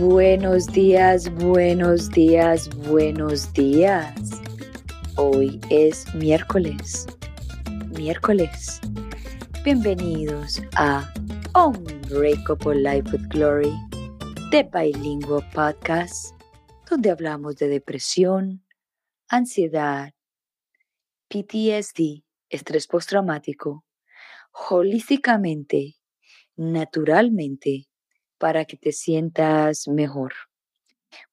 Buenos días, buenos días, buenos días. Hoy es miércoles. Miércoles. Bienvenidos a Unbreakable Life with Glory, de Bilingual Podcast, donde hablamos de depresión, ansiedad, PTSD, estrés postraumático, holísticamente, naturalmente para que te sientas mejor.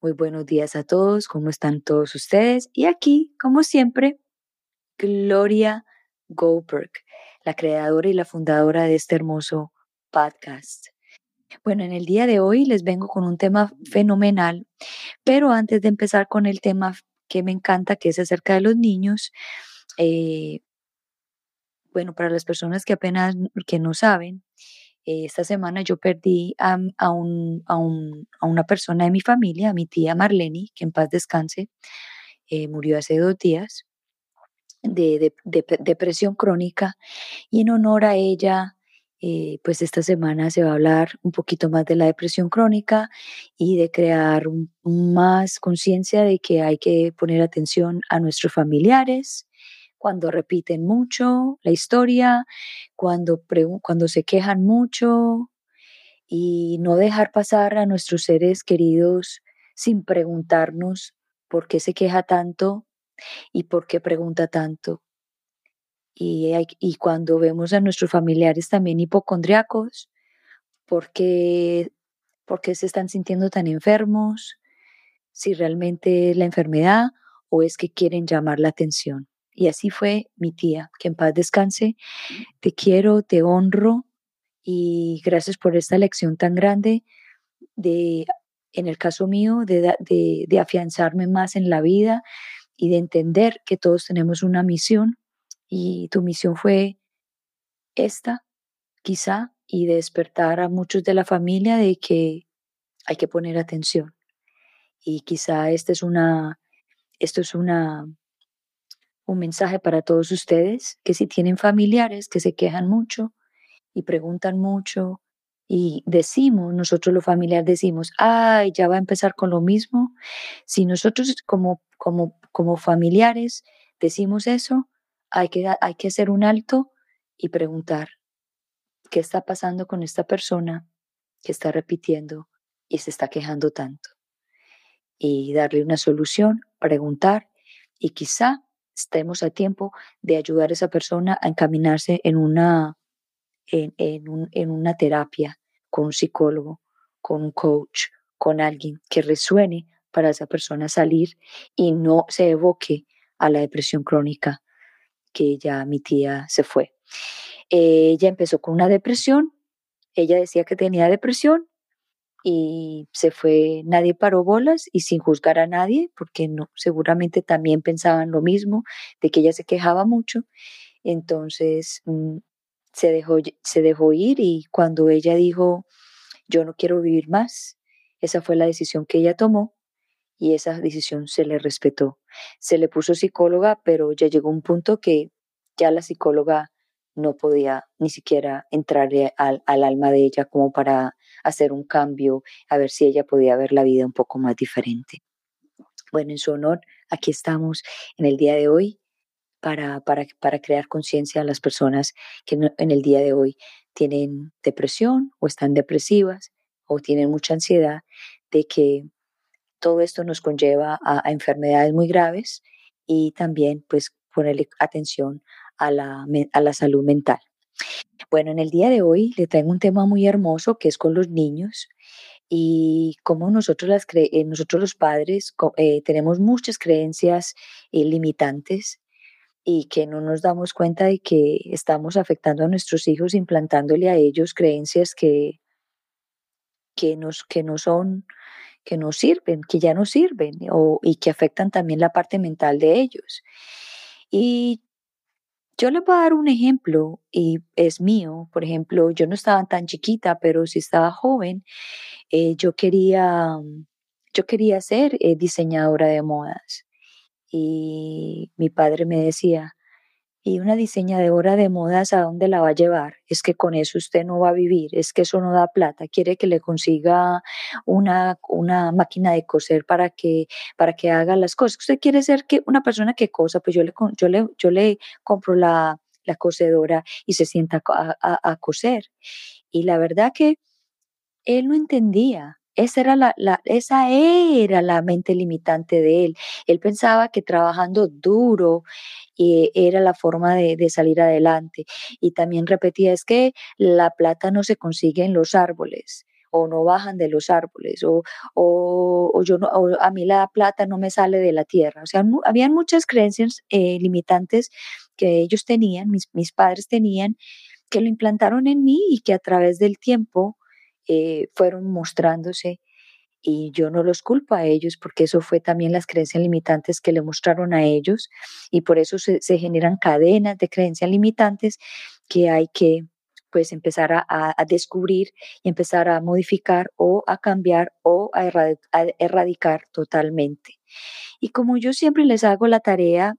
Muy buenos días a todos, ¿cómo están todos ustedes? Y aquí, como siempre, Gloria Goldberg, la creadora y la fundadora de este hermoso podcast. Bueno, en el día de hoy les vengo con un tema fenomenal, pero antes de empezar con el tema que me encanta, que es acerca de los niños, eh, bueno, para las personas que apenas que no saben, esta semana yo perdí a, a, un, a, un, a, una persona de mi familia, a mi tía Marlene, que en paz descanse, eh, murió hace dos días de, depresión crónica y en honor a ella, eh, pues esta semana se va a hablar un poquito más de la depresión crónica y de crear más conciencia de que hay que poner atención a nuestros familiares, cuando repiten mucho la historia, cuando, cuando se quejan mucho y no dejar pasar a nuestros seres queridos sin preguntarnos por qué se queja tanto y por qué pregunta tanto. Y, y cuando vemos a nuestros familiares también hipocondriacos, ¿por qué, por qué se están sintiendo tan enfermos? Si realmente es la enfermedad o es que quieren llamar la atención. Y así fue mi tía, que en paz descanse. Te quiero, te honro y gracias por esta lección tan grande de, en el caso mío, de, de, de afianzarme más en la vida y de entender que todos tenemos una misión y tu misión fue esta, quizá, y despertar a muchos de la familia de que hay que poner atención. Y quizá esta es una, esto es una un mensaje para todos ustedes, que si tienen familiares que se quejan mucho y preguntan mucho y decimos, nosotros los familiares decimos, ay, ya va a empezar con lo mismo. Si nosotros como, como, como familiares decimos eso, hay que, hay que hacer un alto y preguntar, ¿qué está pasando con esta persona que está repitiendo y se está quejando tanto? Y darle una solución, preguntar y quizá estemos a tiempo de ayudar a esa persona a encaminarse en una, en, en, una terapia con un psicólogo, con un coach, con alguien que resuene para esa persona salir y no se evoque a la depresión crónica que ya mi tía se fue. Ella empezó con una depresión, ella decía que tenía depresión y se fue, nadie paró bolas y sin juzgar a nadie, porque no, seguramente también pensaban lo mismo, de que ella se quejaba mucho. Entonces mm, se, dejó, se dejó ir y cuando ella dijo, yo no quiero vivir más, esa fue la decisión que ella tomó y esa decisión se le respetó. Se le puso psicóloga, pero ya llegó un punto que ya la psicóloga no podía ni siquiera entrarle al, al alma de ella como para hacer un cambio, a ver si ella podía ver la vida un poco más diferente. Bueno, en su honor, aquí estamos en el día de hoy para, para, para crear conciencia a las personas que en el día de hoy tienen depresión o están depresivas o tienen mucha ansiedad, de que todo esto nos conlleva a, enfermedades muy graves y también pues ponerle atención a la, a la salud mental. Bueno, en el día de hoy le traigo un tema muy hermoso que es con los niños y cómo nosotros, las eh, nosotros los padres eh, tenemos muchas creencias eh, limitantes y que no nos damos cuenta de que estamos afectando a nuestros hijos implantándole a ellos creencias que, que, nos, que no son que no sirven, que ya no sirven y que afectan también la parte mental de ellos. Y yo les voy a dar un ejemplo y es mío. Por ejemplo, yo no estaba tan chiquita, pero si estaba joven, eh, yo quería, yo quería ser eh, diseñadora de modas. Y mi padre me decía, Y una diseñadora de modas, ¿a dónde la va a llevar? Es que con eso usted no va a vivir, es que eso no da plata. Quiere que le consiga una, una máquina de coser para que, para que haga las cosas. Usted quiere ser que una persona que cosa, pues yo le, yo le, yo le compro la, la cocedora y se sienta a, a, a coser. Y la verdad que él no entendía. Esa era la, esa era la mente limitante de él. Él pensaba que trabajando duro eh, era la forma de, de, salir adelante. Y también repetía, es que la plata no se consigue en los árboles o no bajan de los árboles o, o, o yo no, o a mí la plata no me sale de la tierra. O sea, habían muchas creencias eh, limitantes que ellos tenían, mis, mis padres tenían, que lo implantaron en mí y que a través del tiempo eh, fueron mostrándose y yo no los culpo a ellos porque eso fue también las creencias limitantes que le mostraron a ellos y por eso se, generan cadenas de creencias limitantes que hay que pues empezar a, descubrir y empezar a modificar o a cambiar o a erradicar totalmente. Y como yo siempre les hago la tarea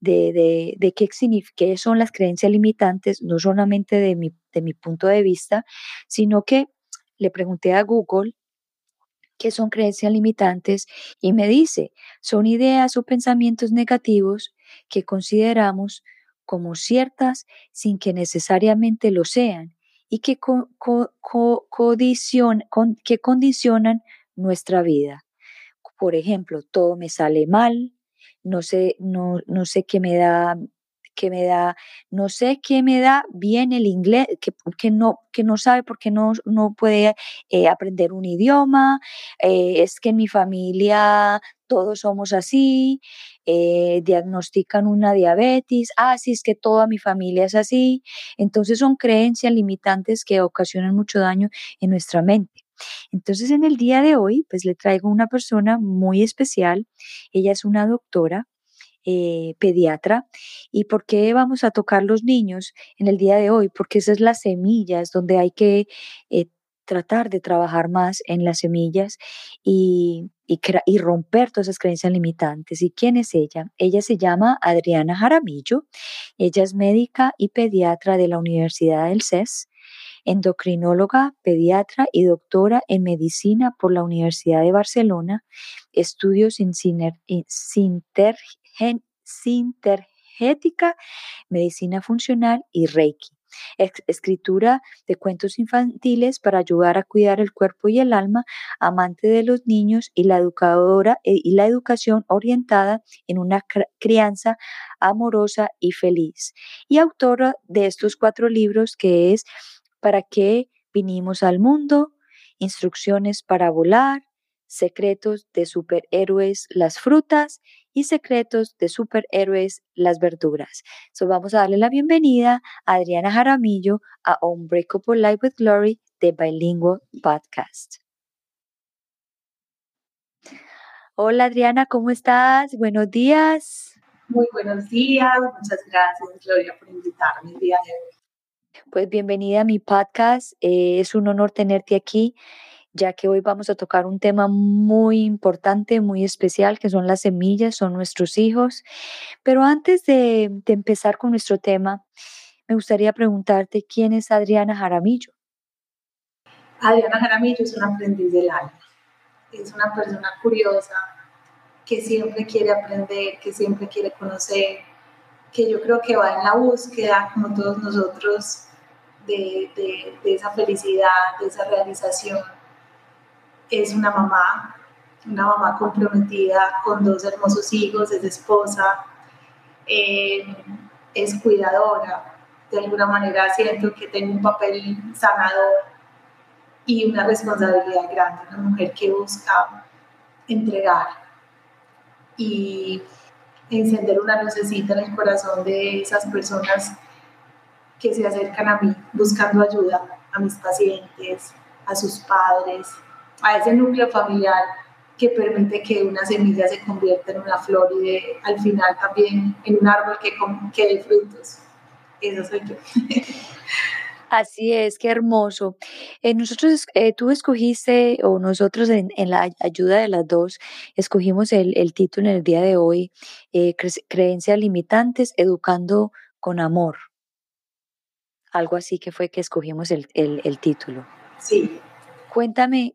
de, de, de qué, qué son las creencias limitantes, no solamente de mi, de mi punto de vista, sino que le pregunté a Google qué son creencias limitantes y me dice, son ideas o pensamientos negativos que consideramos como ciertas sin que necesariamente lo sean y que, que condicionan nuestra vida. Por ejemplo, todo me sale mal, no sé, no, no sé qué me da que me da, no sé qué me da bien el inglés, que, que no, que no sabe por qué no, no puede eh, aprender un idioma, eh, es que en mi familia todos somos así, eh, diagnostican una diabetes, ah, sí, es que toda mi familia es así. Entonces son creencias limitantes que ocasionan mucho daño en nuestra mente. Entonces en el día de hoy, pues le traigo una persona muy especial. Ella es una doctora eh, pediatra. ¿Y por qué vamos a tocar los niños en el día de hoy? Porque esas es las semillas donde hay que eh, tratar de trabajar más en las semillas y, y, romper todas esas creencias limitantes. ¿Y quién es ella? Ella se llama Adriana Jaramillo. Ella es médica y pediatra de la Universidad del CES endocrinóloga, pediatra y doctora en medicina por la Universidad de Barcelona, estudios en sintergética, medicina funcional y Reiki. Escritura de cuentos infantiles para ayudar a cuidar el cuerpo y el alma, amante de los niños y la educadora eh, y la educación orientada en una crianza amorosa y feliz. Y autora de estos cuatro libros que es ¿Para qué vinimos al mundo? Instrucciones para volar, secretos de superhéroes, las frutas y secretos de superhéroes, las verduras. So vamos a darle la bienvenida a Adriana Jaramillo a Unbreakable Life with Glory de Bilingual Podcast. Hola Adriana, ¿cómo estás? Buenos días. Muy buenos días, muchas gracias Gloria por invitarme el día de hoy. Pues bienvenida a mi podcast. Eh, es un honor tenerte aquí, ya que hoy vamos a tocar un tema muy importante, muy especial, que son las semillas, son nuestros hijos. Pero antes de, empezar con nuestro tema, me gustaría preguntarte quién es Adriana Jaramillo. Adriana Jaramillo es una aprendiz del alma. Es una persona curiosa que siempre quiere aprender, que siempre quiere conocer, que yo creo que va en la búsqueda, como todos nosotros, de, de, esa felicidad, de esa realización. Es una mamá, una mamá comprometida con dos hermosos hijos, es esposa, eh, es cuidadora. De alguna manera siento que tengo un papel sanador y una responsabilidad grande, una mujer que busca entregar y encender una lucecita en el corazón de esas personas que se acercan a mí buscando ayuda, a mis pacientes, a sus padres, a ese núcleo familiar que permite que una semilla se convierta en una flor y de, al final también en un árbol que, que dé frutos. Eso soy yo. Así es, qué hermoso. Eh, nosotros, eh, tú escogiste, o nosotros en, en, la ayuda de las dos, escogimos el, el título en el día de hoy, eh, Creencias Limitantes, Educando con amor. Algo así que fue que escogimos el, el, título. Sí. Cuéntame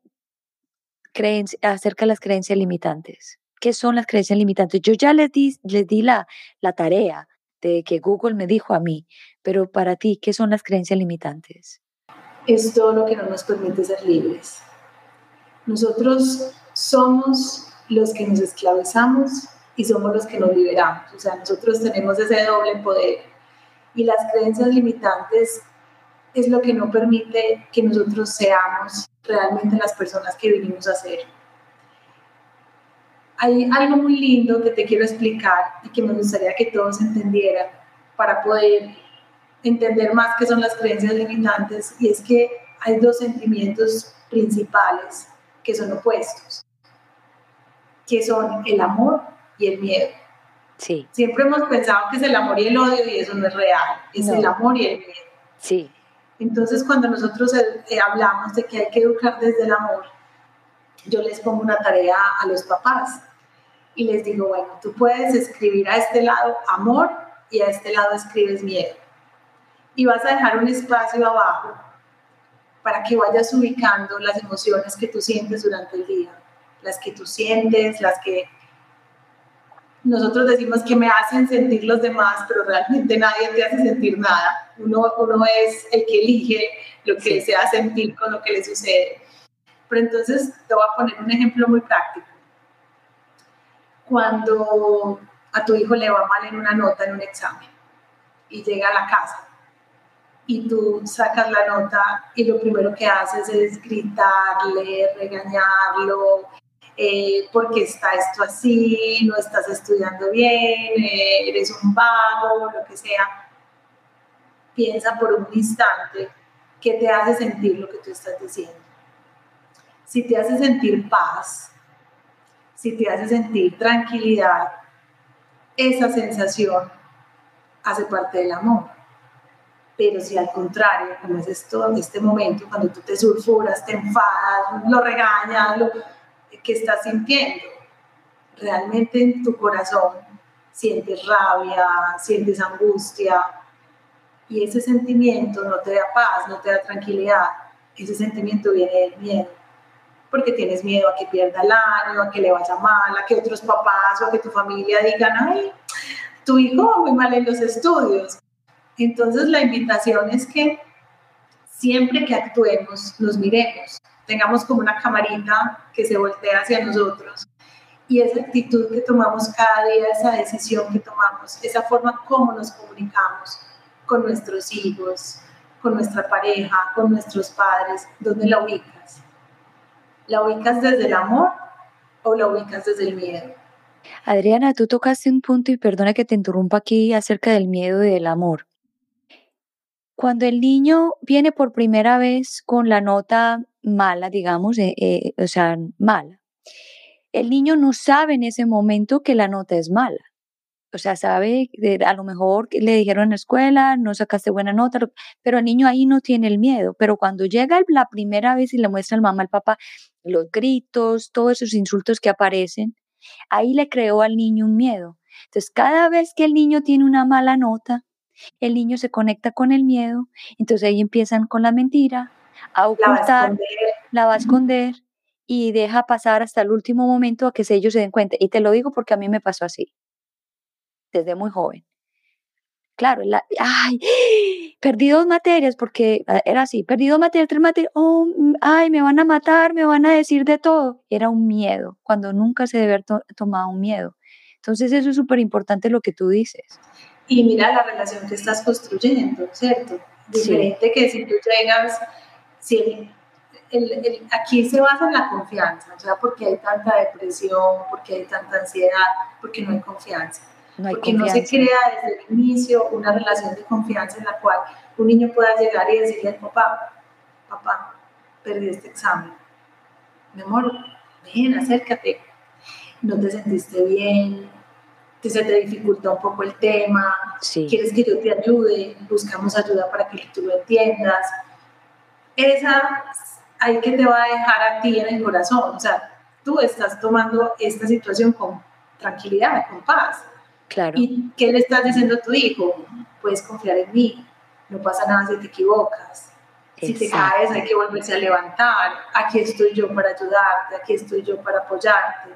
acerca de las creencias limitantes. ¿Qué son las creencias limitantes? Yo ya les di, les di la, la tarea de que Google me dijo a mí, pero para ti, ¿qué son las creencias limitantes? Es todo lo que no nos permite ser libres. Nosotros somos los que nos esclavizamos y somos los que nos liberamos. O sea, nosotros tenemos ese doble poder. Y las creencias limitantes es lo que no permite que nosotros seamos realmente las personas que vinimos a ser. Hay algo muy lindo que te quiero explicar y que me gustaría que todos entendieran para poder entender más qué son las creencias limitantes y es que hay dos sentimientos principales que son opuestos, que son el amor y el miedo. Sí. Siempre hemos pensado que es el amor y el odio y eso no es real, es el amor y el miedo. Sí. Entonces cuando nosotros eh, eh, hablamos de que hay que educar desde el amor, yo les pongo una tarea a los papás y les digo, bueno, tú puedes escribir a este lado amor y a este lado escribes miedo. Y vas a dejar un espacio abajo para que vayas ubicando las emociones que tú sientes durante el día, las que tú sientes, las que nosotros decimos que me hacen sentir los demás, pero realmente nadie te hace sentir nada. Uno, uno es el que elige lo que desea sentir con lo que le sucede. Pero entonces te voy a poner un ejemplo muy práctico. Cuando a tu hijo le va mal en una nota en un examen y llega a la casa y tú sacas la nota y lo primero que haces es gritarle, regañarlo, eh, porque está esto así, no estás estudiando bien, eh, eres un vago, lo que sea. Piensa por un instante qué te hace sentir lo que tú estás diciendo. Si te hace sentir paz, si te hace sentir tranquilidad, esa sensación hace parte del amor. Pero si al contrario, como es esto, en este momento, cuando tú te sulfuras, te enfadas, lo regañas, lo, que estás sintiendo. Realmente en tu corazón sientes rabia, sientes angustia y ese sentimiento no te da paz, no te da tranquilidad. Ese sentimiento viene del miedo, porque tienes miedo a que pierda el año, a que le vaya mal, a que otros papás o a que tu familia digan, ay, tu hijo muy mal en los estudios. Entonces la invitación es que siempre que actuemos, nos miremos, tengamos como una camarita que se voltea hacia nosotros y esa actitud que tomamos cada día, esa decisión que tomamos, esa forma como nos comunicamos con nuestros hijos, con nuestra pareja, con nuestros padres, ¿dónde la ubicas? ¿La ubicas desde el amor o la ubicas desde el miedo? Adriana, tú tocaste un punto y perdona que te interrumpa aquí acerca del miedo y del amor. Cuando el niño viene por primera vez con la nota mala, digamos, eh, eh, o sea, mala, el niño no sabe en ese momento que la nota es mala. O sea, sabe, a lo mejor le dijeron en la escuela, no sacaste buena nota, pero el niño ahí no tiene el miedo. Pero cuando llega la primera vez y le muestra al mamá, al papá, los gritos, todos esos insultos que aparecen, ahí le creó al niño un miedo. Entonces, cada vez que el niño tiene una mala nota, el niño se conecta con el miedo, entonces ahí empiezan con la mentira, a ocultar, la va a esconder, y deja pasar hasta el último momento a que ellos se den cuenta. Y te lo digo porque a mí me pasó así, desde muy joven. Claro, ay, perdí dos materias porque era así, perdí dos materias, tres materias, oh, mm, ay, me van a matar, me van a decir de todo. Era un miedo, cuando nunca se debe haber tomado un miedo. Entonces eso es súper importante lo que tú dices y mira la relación que estás construyendo, ¿cierto? Diferente que si tú llegas, si el, aquí se basa en la confianza, o sea, porque hay tanta depresión, porque hay tanta ansiedad, porque no hay confianza. No hay porque no se crea desde el inicio una relación de confianza en la cual un niño pueda llegar y decirle al papá, papá, perdí este examen. Mi amor, ven, acércate. No te sentiste bien, se te dificulta un poco el tema, quieres que yo te ayude, buscamos ayuda para que tú lo entiendas. Esa ahí que te va a dejar a ti en el corazón, o sea, tú estás tomando esta situación con tranquilidad, con paz. Claro. ¿Y qué le estás diciendo a tu hijo? puedes confiar en mí, no pasa nada si te equivocas. Si te caes hay que volverse a levantar, aquí estoy yo para ayudarte, aquí estoy yo para apoyarte.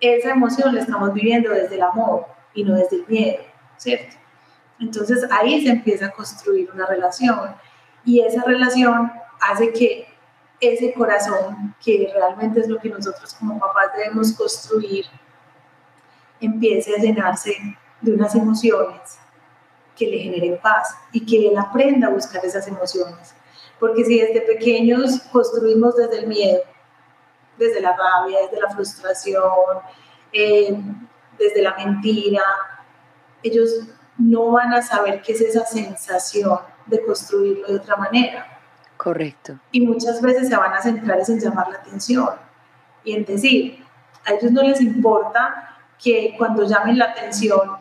Esa emoción la estamos viviendo desde el amor y no desde el miedo, ¿cierto? Entonces ahí se empieza a construir una relación y esa relación hace que ese corazón, que realmente es lo que nosotros como papás debemos construir, empiece a llenarse de unas emociones que le generen paz y que él aprenda a buscar esas emociones. Porque si desde pequeños construimos desde el miedo, desde la rabia, desde la frustración, eh, desde la mentira, ellos no van a saber qué es esa sensación de construirlo de otra manera. Correcto. Y muchas veces se van a centrar en llamar la atención y en decir, a ellos no les importa que cuando llamen la atención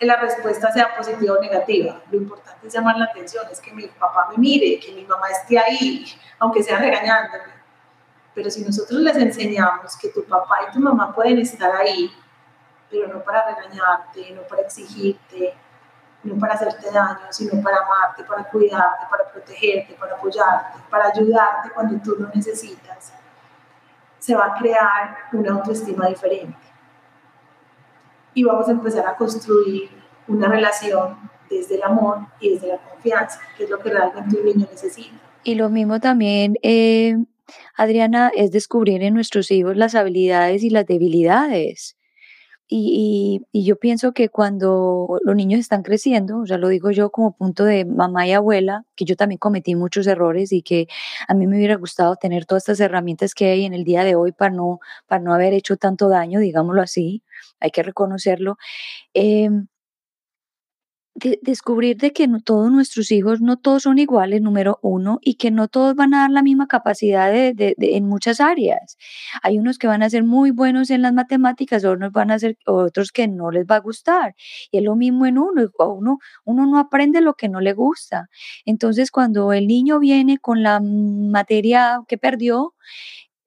la respuesta sea positiva o negativa. Lo importante es llamar la atención, es que mi papá me mire, que mi mamá esté ahí, aunque sea regañándome. Pero si nosotros les enseñamos que tu papá y tu mamá pueden estar ahí, pero no para regañarte, no para exigirte, no para hacerte daño, sino para amarte, para cuidarte, para protegerte, para apoyarte, para ayudarte cuando tú lo necesitas, se va a crear una autoestima diferente y vamos a empezar a construir una relación desde el amor y desde la confianza, que es lo que realmente un niño necesita. Y lo mismo también, eh, Adriana, es descubrir en nuestros hijos las habilidades y las debilidades. Y, y, yo pienso que cuando los niños están creciendo, sea, lo digo yo como punto de mamá y abuela, que yo también cometí muchos errores y que a mí me hubiera gustado tener todas estas herramientas que hay en el día de hoy para no, para no haber hecho tanto daño, digámoslo así, hay que reconocerlo. Eh, descubrir de que todos nuestros hijos no todos son iguales, número uno, y que no todos van a dar la misma capacidad de, en muchas áreas. Hay unos que van a ser muy buenos en las matemáticas, otros van a ser otros que no les va a gustar. Y es lo mismo en uno, uno, uno no aprende lo que no le gusta. Entonces, cuando el niño viene con la materia que perdió,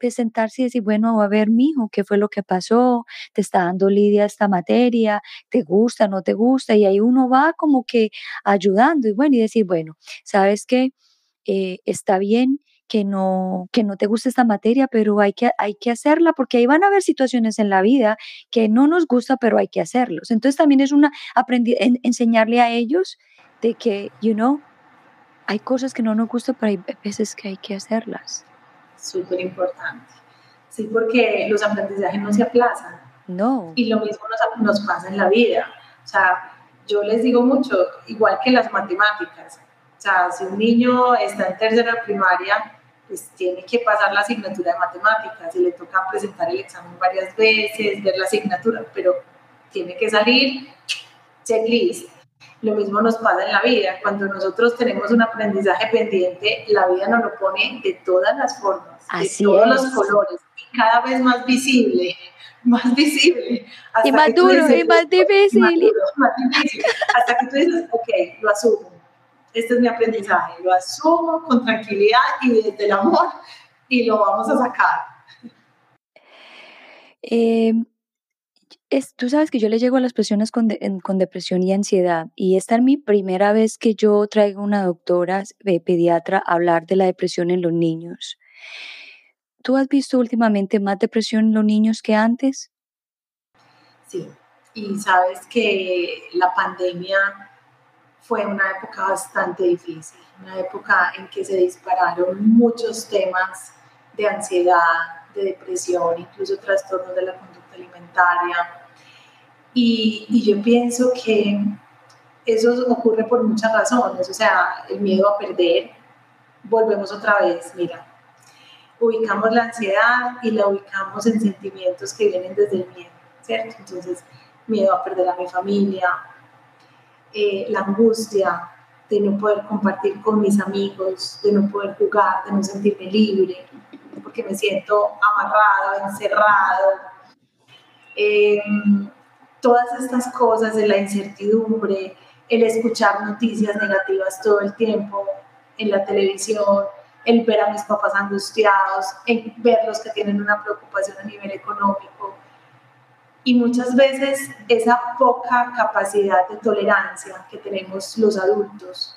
sentarse y decir, bueno, a ver, mijo, ¿qué fue lo que pasó? ¿Te está dando lidia esta materia? ¿Te gusta, no te gusta? Y ahí uno va como que ayudando y bueno, y decir, bueno, ¿sabes qué? Eh, está bien que no, que no te guste esta materia, pero hay que, hay que hacerla porque ahí van a haber situaciones en la vida que no nos gusta, pero hay que hacerlos. Entonces también es una aprendí, enseñarle a ellos de que, you know, hay cosas que no nos gustan, pero hay veces que hay que hacerlas súper importante. Sí, porque los aprendizajes no se aplazan. No. Y lo mismo nos, nos pasa en la vida. O sea, yo les digo mucho, igual que las matemáticas. O sea, si un niño está en tercera primaria, pues tiene que pasar la asignatura de matemáticas y le toca presentar el examen varias veces, ver la asignatura, pero tiene que salir checklist lo mismo nos pasa en la vida. Cuando nosotros tenemos un aprendizaje pendiente, la vida nos lo pone de todas las formas, de todos los colores, y cada vez más visible, más visible. y más duro, y más difícil. Hasta que tú dices, ok, lo asumo. Este es mi aprendizaje, lo asumo con tranquilidad y desde el amor y lo vamos a sacar. Eh, tú sabes que yo le llego a las personas con, con, depresión y ansiedad y esta es mi primera vez que yo traigo una doctora eh, pediatra a hablar de la depresión en los niños. ¿Tú has visto últimamente más depresión en los niños que antes? Sí, y sabes que la pandemia fue una época bastante difícil, una época en que se dispararon muchos temas de ansiedad, de depresión, incluso trastornos de la conducta alimentaria, y, yo pienso que eso ocurre por muchas razones, o sea, el miedo a perder, volvemos otra vez, mira, ubicamos la ansiedad y la ubicamos en sentimientos que vienen desde el miedo, ¿cierto? Entonces, miedo a perder a mi familia, eh, la angustia de no poder compartir con mis amigos, de no poder jugar, de no sentirme libre, porque me siento amarrado, encerrado. Eh, todas estas cosas de la incertidumbre, el escuchar noticias negativas todo el tiempo en la televisión, el ver a mis papás angustiados, el verlos que tienen una preocupación a nivel económico, Y muchas veces esa poca capacidad de tolerancia que tenemos los adultos,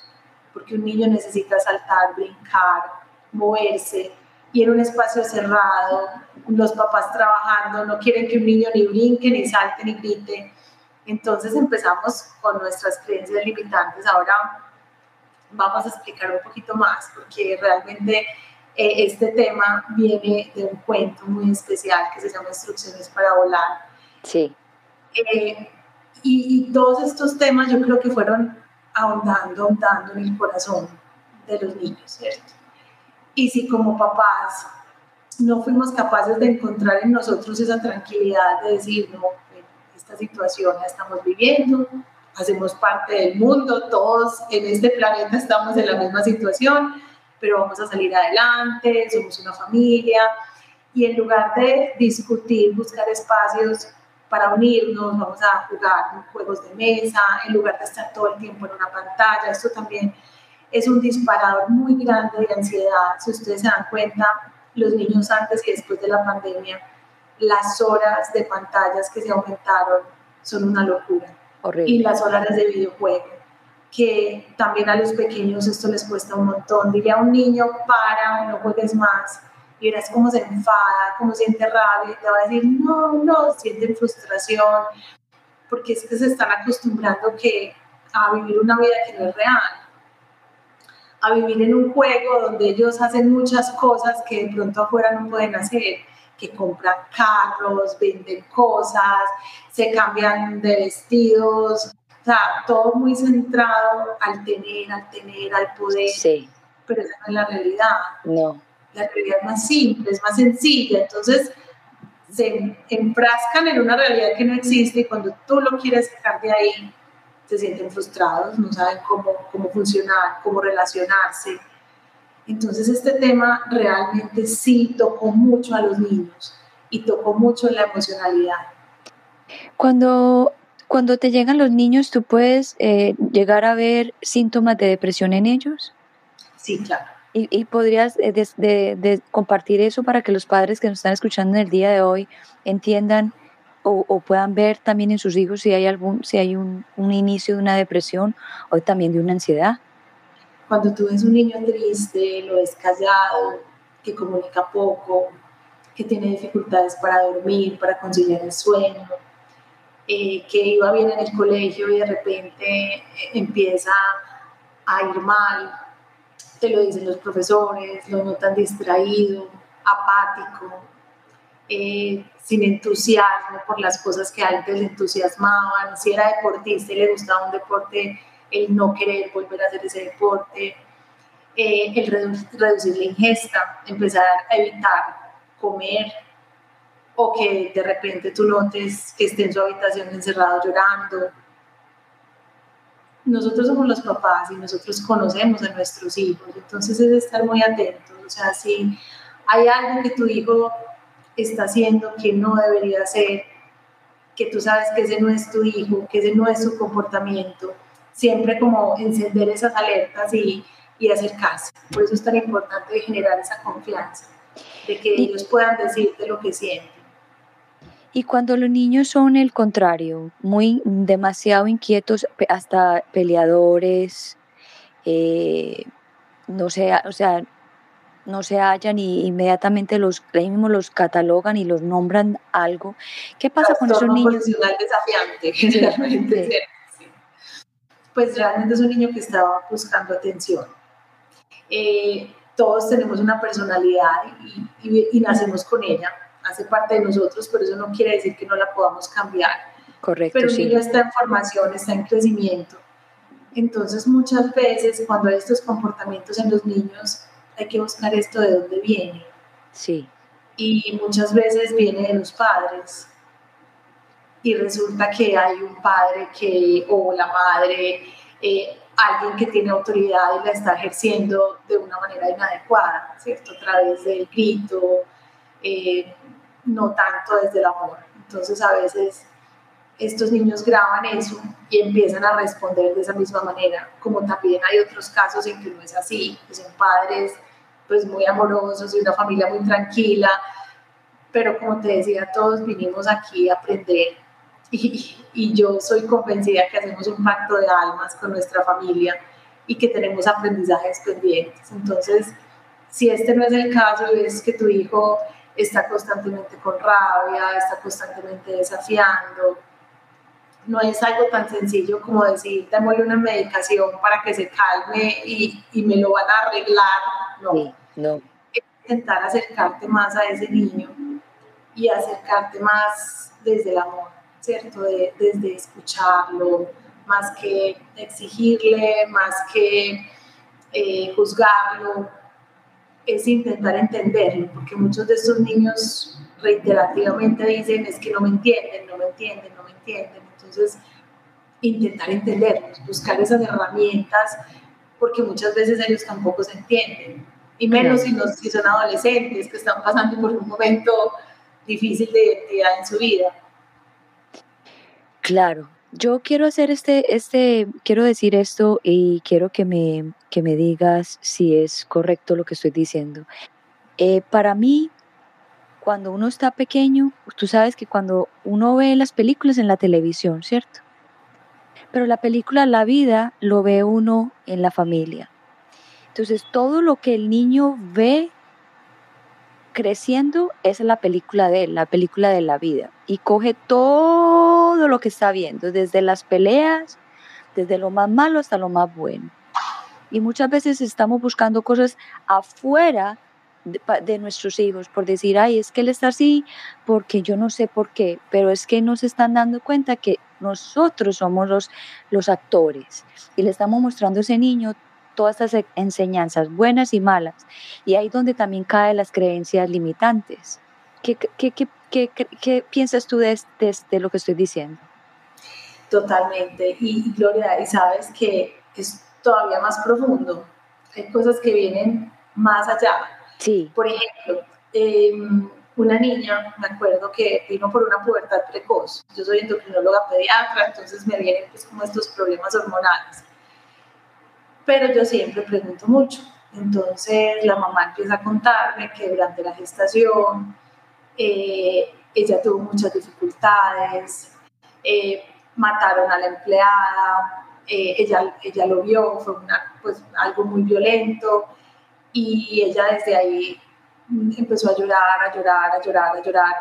porque un niño necesita saltar, brincar, moverse, y en un espacio cerrado, los papás trabajando, no quieren que un niño ni brinque, ni salte, ni grite. Entonces empezamos con nuestras creencias limitantes. Ahora vamos a explicar un poquito más, porque realmente eh, este tema viene de un cuento muy especial que se llama Instrucciones para volar. Sí. Eh, y, y, todos estos temas yo creo que fueron ahondando, ahondando en el corazón de los niños, ¿cierto? Y si como papás no fuimos capaces de encontrar en nosotros esa tranquilidad de decir, no, esta situación la estamos viviendo, hacemos parte del mundo, todos en este planeta estamos en la misma situación, pero vamos a salir adelante, somos una familia. Y en lugar de discutir, buscar espacios para unirnos, vamos a jugar juegos de mesa, en lugar de estar todo el tiempo en una pantalla, esto también es un disparador muy grande de ansiedad. Si ustedes se dan cuenta, los niños antes y después de la pandemia, las horas de pantallas que se aumentaron son una locura. Horrible. Y las horas de videojuego, que también a los pequeños esto les cuesta un montón. Dile a un niño, para, no juegues más. Y verás cómo se enfada, cómo siente rabia, te va a decir, no, no, sienten frustración, porque es que se están acostumbrando que, a vivir una vida que no es real a vivir en un juego donde ellos hacen muchas cosas que de pronto afuera no pueden hacer, que compran carros, venden cosas, se cambian de vestidos, o sea, todo muy centrado al tener, al tener, al poder. Sí. Pero esa no es la realidad. No. La realidad es más simple, es más sencilla. Entonces, se enfrascan en una realidad que no existe y cuando tú lo quieres sacar de ahí, se sienten frustrados, no saben cómo, cómo funcionar, cómo relacionarse. Entonces este tema realmente sí tocó mucho a los niños y tocó mucho la emocionalidad. Cuando, cuando te llegan los niños, ¿tú puedes eh, llegar a ver síntomas de depresión en ellos? Sí, claro. ¿Y, y podrías eh, de, de, de compartir eso para que los padres que nos están escuchando en el día de hoy entiendan o, puedan ver también en sus hijos si hay algún si hay un, un, inicio de una depresión o también de una ansiedad. Cuando tú ves un niño triste, lo ves callado, que comunica poco, que tiene dificultades para dormir, para conciliar el sueño, eh, que iba bien en el colegio y de repente eh, empieza a ir mal, te lo dicen los profesores, lo notan distraído, apático, eh, sin entusiasmo por las cosas que antes le entusiasmaban, si era deportista y le gustaba un deporte, el no querer volver a hacer ese deporte, eh, el redu reducir la ingesta, empezar a evitar comer o que de repente tú notes que esté en su habitación encerrado llorando. Nosotros somos los papás y nosotros conocemos a nuestros hijos, entonces es estar muy atentos, o sea, si hay algo que tu hijo está haciendo que no debería ser, que tú sabes que ese no es tu hijo, que ese no es su comportamiento. Siempre como encender esas alertas y, y hacer caso. Por eso es tan importante generar esa confianza, de que y, ellos puedan decirte lo que sienten. Y cuando los niños son el contrario, muy demasiado inquietos, hasta peleadores, eh, no sé, o sea, no se hallan y inmediatamente los mismos los catalogan y los nombran algo. ¿Qué pasa con esos niños? desafiante, generalmente. Sí, sí. Pues realmente es un niño que estaba buscando atención. Eh, todos tenemos una personalidad y, y, y, nacemos con ella, hace parte de nosotros, pero eso no quiere decir que no la podamos cambiar. Correcto. Pero un sí. niño está en formación, está en crecimiento. Entonces muchas veces cuando hay estos comportamientos en los niños, hay que buscar esto de dónde viene. Sí. Y muchas veces viene de los padres. Y resulta que hay un padre que, o la madre, eh, alguien que tiene autoridad y la está ejerciendo de una manera inadecuada, ¿cierto? A través del grito, eh, no tanto desde el amor. Entonces a veces estos niños graban eso y empiezan a responder de esa misma manera, como también hay otros casos en que no es así, que son padres pues muy amorosos y una familia muy tranquila, pero como te decía, todos vinimos aquí a aprender y, y, yo soy convencida que hacemos un pacto de almas con nuestra familia y que tenemos aprendizajes pendientes. Entonces, si este no es el caso y ves que tu hijo está constantemente con rabia, está constantemente desafiando, no es algo tan sencillo como decir, démosle una medicación para que se calme y, y me lo van a arreglar. No. no. intentar acercarte más a ese niño y acercarte más desde el amor, ¿cierto? desde escucharlo, más que exigirle, más que eh, juzgarlo, es intentar entenderlo, porque muchos de estos niños reiterativamente dicen es que no me entienden, no me entienden, no me entienden. Entonces, intentar entenderlos, buscar esas herramientas, porque muchas veces ellos tampoco se entienden, y menos si, si son adolescentes que están pasando por un momento difícil de identidad en su vida. Claro, yo quiero hacer este, este, quiero decir esto y quiero que me, que me digas si es correcto lo que estoy diciendo. Eh, para mí, cuando uno está pequeño, tú sabes que cuando uno ve las películas en la televisión, ¿cierto? Pero la película La vida lo ve uno en la familia. Entonces, todo lo que el niño ve creciendo es la película de él, la película de la vida. Y coge todo lo que está viendo, desde las peleas, desde lo más malo hasta lo más bueno. Y muchas veces estamos buscando cosas afuera de, nuestros hijos por decir, ay, es que él está así porque yo no sé por qué, pero es que nos están dando cuenta que nosotros somos los, los actores y le estamos mostrando a ese niño todas estas enseñanzas, buenas y malas. Y ahí donde también caen las creencias limitantes. ¿Qué, qué, qué, qué piensas tú de, de, lo que estoy diciendo? Totalmente. Y Gloria, y sabes que es todavía más profundo. Hay cosas que vienen más allá. Sí. Por ejemplo, em, una niña, me acuerdo que vino por una pubertad precoz. Yo soy endocrinóloga pediatra, entonces me vienen pues como estos problemas hormonales pero yo siempre pregunto mucho. Entonces la mamá empieza a contarme que durante la gestación eh, ella tuvo muchas dificultades, eh, mataron a la empleada, eh, ella, ella lo vio, fue una, pues, algo muy violento y ella desde ahí empezó a llorar, a llorar, a llorar, a llorar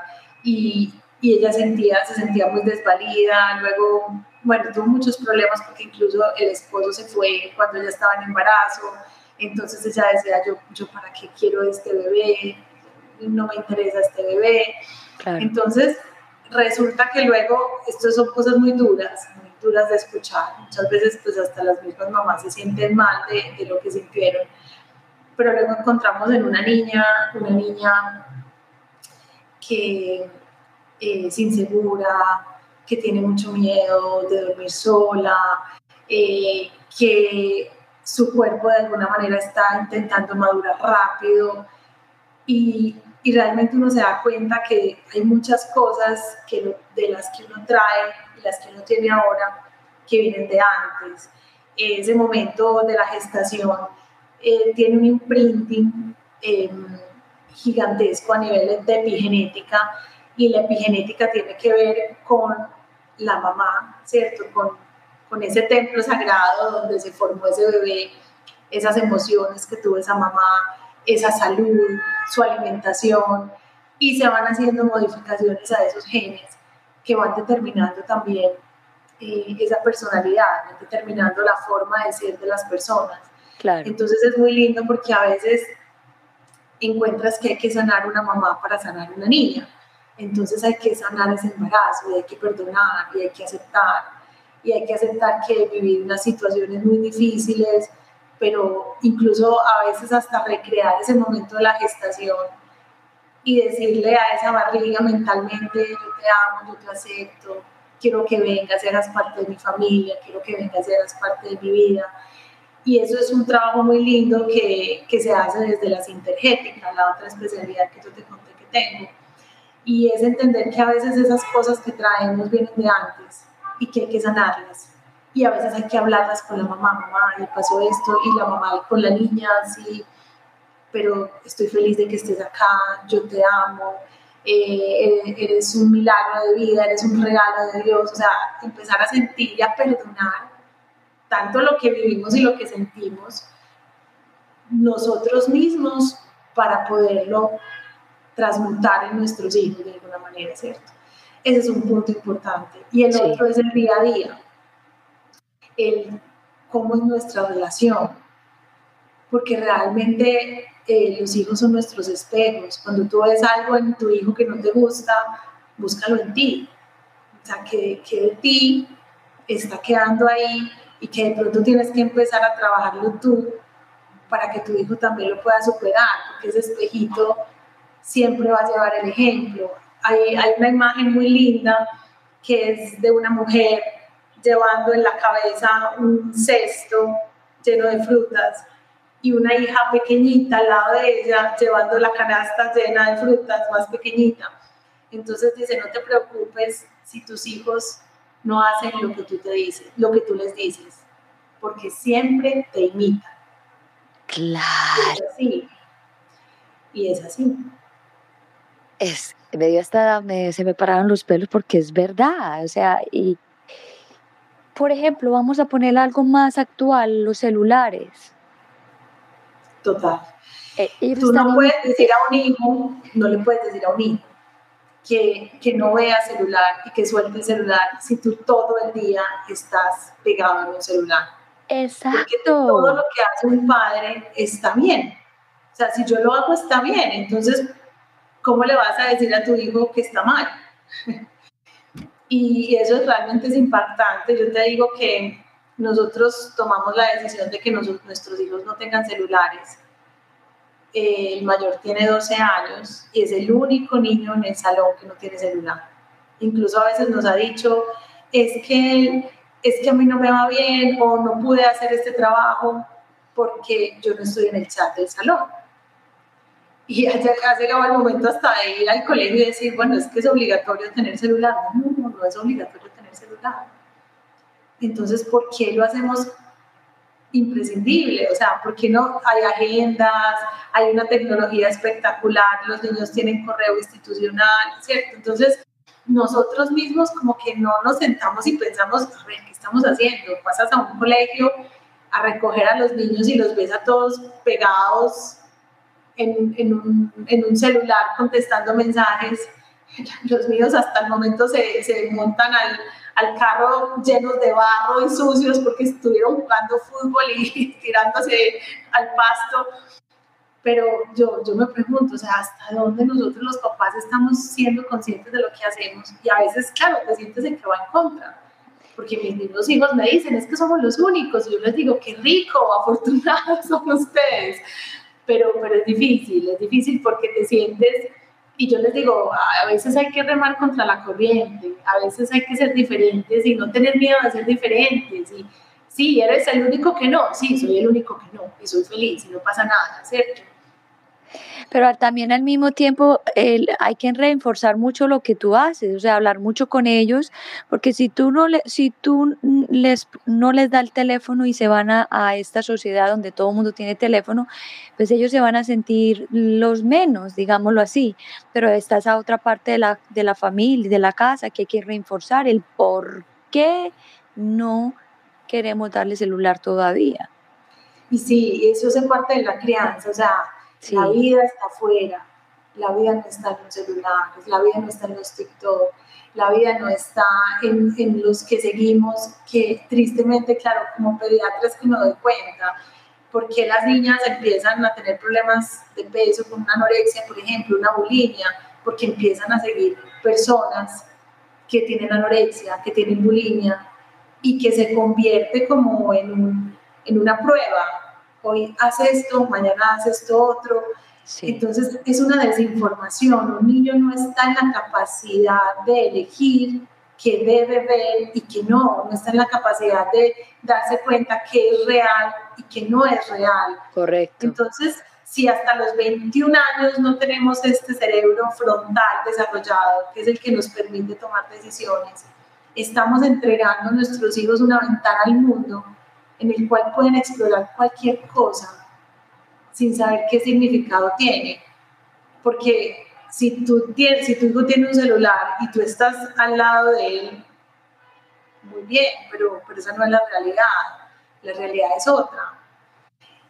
y, y ella sentía, se sentía muy desvalida, luego bueno, tuvo muchos problemas porque incluso el esposo se fue cuando ella estaba en embarazo, entonces ella decía, yo, yo para qué quiero este bebé, no me interesa este bebé. Entonces, resulta que luego, estas son cosas muy duras, muy duras de escuchar. Muchas veces, pues hasta las mismas mamás se sienten mal de, de lo que sintieron. Pero luego encontramos en una niña, una niña que eh, es insegura, que tiene mucho miedo de dormir sola, eh, que su cuerpo de alguna manera está intentando madurar rápido y, realmente uno se da cuenta que hay muchas cosas que de las que uno trae y las que uno tiene ahora que vienen de antes. Ese momento de la gestación eh, tiene un imprinting em, gigantesco a nivel de epigenética y la epigenética tiene que ver con la mamá, ¿cierto? Con, con ese templo sagrado donde se formó ese bebé, esas emociones que tuvo esa mamá, esa salud, su alimentación, y se van haciendo modificaciones a esos genes que van determinando también eh, esa personalidad, van determinando la forma de ser de las personas. Entonces es muy lindo porque a veces encuentras que hay que sanar una mamá para sanar una niña. Entonces hay que sanar ese embarazo hay que perdonar y hay que aceptar. Y hay que aceptar que vivir unas situaciones muy difíciles, pero incluso a veces hasta recrear ese momento de la gestación y decirle a esa barriga mentalmente, yo te amo, yo te acepto, quiero que vengas hagas parte de mi familia, quiero que vengas hagas parte de mi vida. Y eso es un trabajo muy lindo que, que se hace desde la sintergética, la otra especialidad que yo te conté que tengo y es entender que a veces esas cosas que traemos vienen de antes y que hay que sanarlas. Y a veces hay que hablarlas con la mamá, mamá, le pasó esto, y la mamá con la niña, sí, pero estoy feliz de que estés acá, yo te amo. eh, eres un milagro de vida, eres un regalo de Dios, o sea, empezar a sentir y a perdonar tanto lo que vivimos y lo que sentimos nosotros mismos para poderlo transmutar en nuestros hijos de alguna manera, ¿cierto? Ese es un punto importante. Y el otro es el día a día, el cómo es nuestra relación, porque realmente eh, los hijos son nuestros espejos. Cuando tú ves algo en tu hijo que no te gusta, búscalo en ti. O sea, que, que de ti está quedando ahí y que de pronto tienes que empezar a trabajarlo tú para que tu hijo también lo pueda superar, porque ese espejito siempre va a llevar el ejemplo. Hay, hay una imagen muy linda que es de una mujer llevando en la cabeza un cesto lleno de frutas y una hija pequeñita al lado de ella llevando la canasta llena de frutas más pequeñita. Entonces dice, no te preocupes si tus hijos no hacen lo que tú te dices, lo que tú les dices, porque siempre te imitan. Claro. Y Y es así es, me dio hasta, me, se me pararon los pelos porque es verdad, o sea, y por ejemplo, vamos a poner algo más actual, los celulares. Total. Eh, Tú no puedes decir a un hijo, no le puedes decir a un hijo que, que no vea celular y que suelte el celular si tú todo el día estás pegado en un celular. Exacto. Porque todo lo que hace un padre está bien. O sea, si yo lo hago está bien. Entonces, ¿cómo le vas a decir a tu hijo que está mal? y eso realmente es impactante. Yo te digo que nosotros tomamos la decisión de que nuestros hijos no tengan celulares. El mayor tiene 12 años y es el único niño en el salón que no tiene celular. Incluso a veces nos ha dicho, es que, es que a mí no me va bien o no pude hacer este trabajo porque yo no estoy en el chat del salón. Y ha llegado el momento hasta de ir al colegio y decir, bueno, es que es obligatorio tener celular. No, no, no es obligatorio tener celular. Entonces, ¿por qué lo hacemos imprescindible? O sea, ¿por qué no hay agendas, hay una tecnología espectacular, los niños tienen correo institucional, ¿cierto? Entonces, nosotros mismos como que no nos sentamos y pensamos, a ver, ¿qué estamos haciendo? Pasas a un colegio a recoger a los niños y los ves a todos pegados en, en, un, en, un, celular contestando mensajes. Los míos hasta el momento se, se montan al, al, carro llenos de barro y sucios porque estuvieron jugando fútbol y tirándose al pasto. Pero yo, yo me pregunto, o sea, ¿hasta dónde nosotros los papás estamos siendo conscientes de lo que hacemos? Y a veces, claro, te sientes en que va en contra porque mis mismos hijos me dicen, es que somos los únicos, y yo les digo, qué rico, afortunados son ustedes, pero, pero es difícil, es difícil porque te sientes, y yo les digo, a veces hay que remar contra la corriente, a veces hay que ser diferentes y no tener miedo de ser diferentes. Y sí, eres el único que no, sí, soy el único que no, y soy feliz y no pasa nada, ¿cierto? Pero también al mismo tiempo hay que reforzar mucho lo que tú haces, o sea, hablar mucho con ellos, porque si tú no, le, si tú les, no les das el teléfono y se van a, a esta sociedad donde todo el mundo tiene teléfono, pues ellos se van a sentir los menos, digámoslo así. Pero esta es a otra parte de la, de la familia, de la casa, que hay que reforzar el por qué no queremos darle celular todavía. Y sí, eso es parte de la crianza, o sea, la vida está afuera, la vida no está en los celulares, la vida no está en los TikTok, la vida no está en, en los que seguimos, que tristemente, claro, como pediatra es que me doy cuenta, porque las niñas empiezan a tener problemas de peso con una anorexia, por ejemplo, una bulimia, porque empiezan a seguir personas que tienen anorexia, que tienen bulimia, y que se convierte como en, un, en una prueba hoy hace esto, mañana hace esto otro. Entonces es una desinformación. Un niño no está en la capacidad de elegir qué debe ver y qué no. No está en la capacidad de darse cuenta qué es real y qué no es real. Correcto. Entonces, si hasta los 21 años no tenemos este cerebro frontal desarrollado, que es el que nos permite tomar decisiones, estamos entregando a nuestros hijos una ventana al mundo en el cual pueden explorar cualquier cosa sin saber qué significado tiene. Porque si, tu hijo tiene un celular y tú estás al lado de él, muy bien, pero, pero esa no es la realidad. La realidad es otra.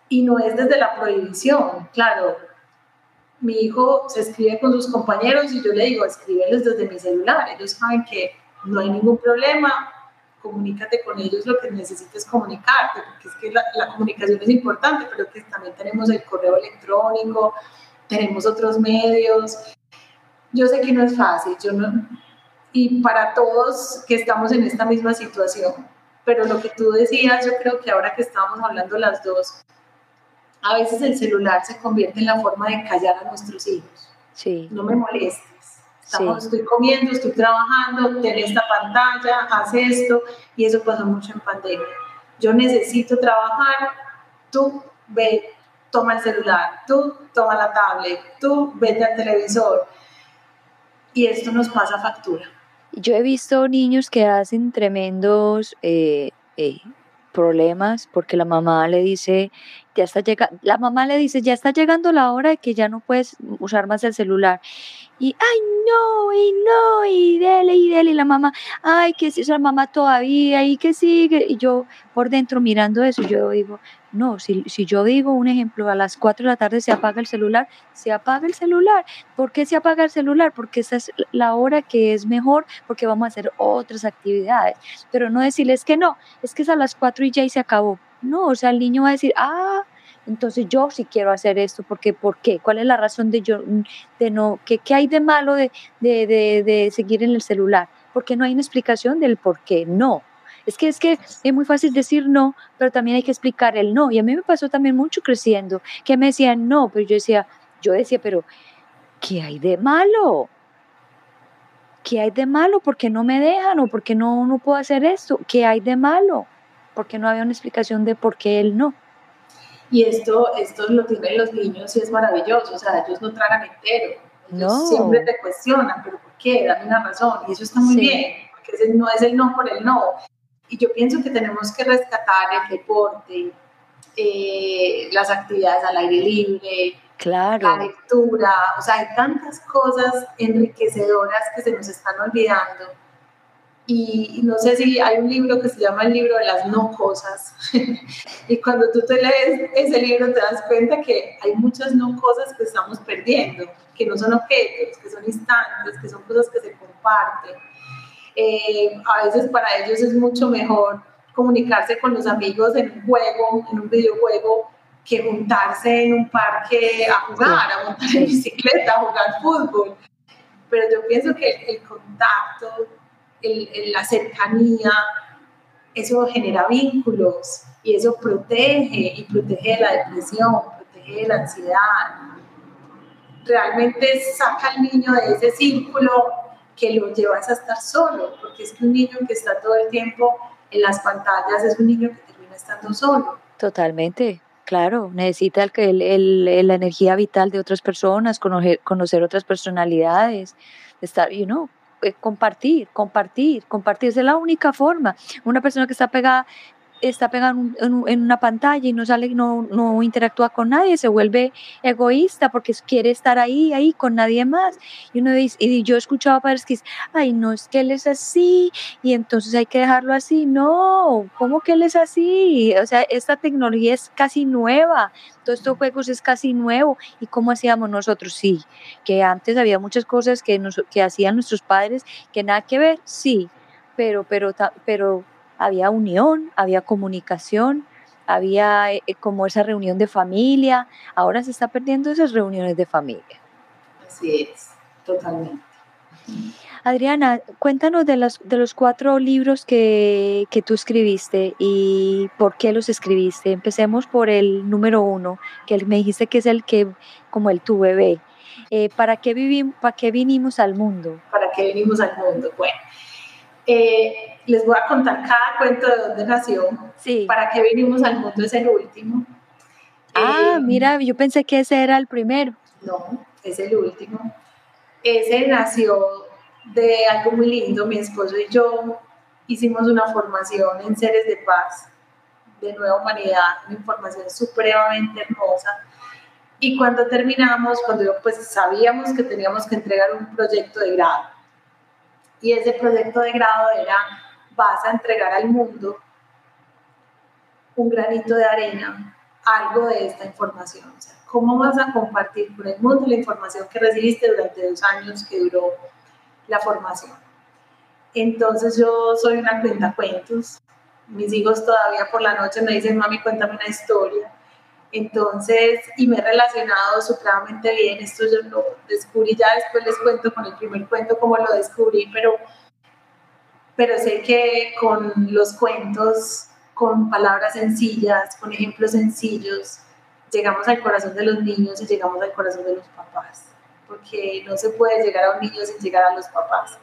Y no es desde la prohibición, claro. Mi hijo se escribe con sus compañeros y yo le digo, escríbeles desde mi celular. Ellos saben que no hay ningún problema, comunícate con ellos lo que necesites comunicarte, porque es que la, la, comunicación es importante, pero que también tenemos el correo electrónico, tenemos otros medios. Yo sé que no es fácil, yo no, y para todos que estamos en esta misma situación, pero lo que tú decías, yo creo que ahora que estamos hablando las dos, a veces el celular se convierte en la forma de callar a nuestros hijos. Sí. No me molestes. Estoy comiendo, estoy trabajando, ten esta pantalla, haz esto, y eso pasó mucho en pandemia. Yo necesito trabajar, tú ve, toma el celular, tú toma la tablet, tú vete al televisor. Y esto nos pasa factura. Yo he visto niños que hacen tremendos eh, eh, problemas porque la mamá le dice, ya está llegando, la mamá le dice, ya está llegando la hora de que ya no puedes usar más el celular. Y, ay, no, y no, y dele, y dele, y la mamá, ay, que si es la mamá todavía, y que sigue. Y yo por dentro mirando eso, yo digo, no, si, si yo digo un ejemplo, a las 4 de la tarde se apaga el celular, se apaga el celular. ¿Por qué se apaga el celular? Porque esa es la hora que es mejor, porque vamos a hacer otras actividades. Pero no decirles que no, es que es a las 4 y ya y se acabó. No, o sea, el niño va a decir, ah, entonces yo sí quiero hacer esto, porque ¿por qué? ¿Cuál es la razón de yo de no, qué, qué hay de malo de, de, de, de seguir en el celular? Porque no hay una explicación del por qué no. Es que es que es muy fácil decir no, pero también hay que explicar el no. Y a mí me pasó también mucho creciendo, que me decían no, pero yo decía, yo decía, pero ¿qué hay de malo? ¿Qué hay de malo? ¿Por qué no me dejan? ¿O por qué no, no puedo hacer esto? ¿Qué hay de malo? Porque no había una explicación de por qué él no. Y esto, esto lo tienen los niños y es maravilloso, o sea, ellos no tragan entero. Ellos no. siempre te cuestionan, pero ¿por qué? Dame una razón. Y eso está muy sí. bien, porque ese no es el no por el no. Y yo pienso que tenemos que rescatar el deporte, eh, las actividades al aire libre, claro. la lectura, o sea, hay tantas cosas enriquecedoras que se nos están olvidando. Y no sé si hay un libro que se llama el libro de las no cosas. y cuando tú te lees ese libro te das cuenta que hay muchas no cosas que estamos perdiendo, que no son objetos, que son instantes, que son cosas que se comparten. Eh, a veces para ellos es mucho mejor comunicarse con los amigos en un juego, en un videojuego, que juntarse en un parque a jugar, a montar en bicicleta, a jugar fútbol. Pero yo pienso que el, contacto, el, el, la cercanía, eso genera vínculos y eso protege y protege de la depresión, protege de la ansiedad. Realmente saca al niño de ese círculo que lo llevas a estar solo, porque es que un niño que está todo el tiempo en las pantallas es un niño que termina estando solo. Totalmente, claro, necesita el, el, el, la energía vital de otras personas, conocer, conocer otras personalidades, estar, you know, compartir, compartir, compartir, es la única forma. Una persona que está pegada está pegado en, una pantalla y no sale, no, no interactúa con nadie, se vuelve egoísta porque quiere estar ahí, ahí con nadie más. Y uno dice, y yo he escuchado a padres que dicen, ay, no es que él es así y entonces hay que dejarlo así. No, ¿cómo que él es así? O sea, esta tecnología es casi nueva, todos estos juegos es casi nuevo. ¿Y cómo hacíamos nosotros? Sí, que antes había muchas cosas que, nos, que hacían nuestros padres que nada que ver, sí, pero, pero, pero había unión, había comunicación, había eh, como esa reunión de familia. Ahora se está perdiendo esas reuniones de familia. Así es, totalmente. Adriana, cuéntanos de los, de los cuatro libros que, que, tú escribiste y por qué los escribiste. Empecemos por el número uno, que me dijiste que es el que, como el tu bebé. Eh, ¿para, qué vivimos, ¿Para qué vinimos al mundo? ¿Para qué vinimos al mundo? Bueno, eh, les voy a contar cada cuento de dónde nació. Sí. Para qué vinimos al mundo es el último. Ah, eh, mira, yo pensé que ese era el primero. No, es el último. Ese nació de algo muy lindo. Mi esposo y yo hicimos una formación en Seres de Paz, de Nueva Humanidad, una formación supremamente hermosa. Y cuando terminamos, cuando pues sabíamos que teníamos que entregar un proyecto de grado, y ese proyecto de grado era, vas a entregar al mundo un granito de arena, algo de esta información. O sea, ¿Cómo vas a compartir con el mundo la información que recibiste durante dos años que duró la formación? Entonces yo soy una cuenta cuentos. Mis hijos todavía por la noche me dicen, mami, cuéntame una historia. Entonces, y me he relacionado supremamente bien. Esto yo lo descubrí ya después les cuento con el primer cuento cómo lo descubrí, pero, pero sé que con los cuentos, con palabras sencillas, con ejemplos sencillos, llegamos al corazón de los niños y llegamos al corazón de los papás, porque no se puede llegar a un niño sin llegar a los papás.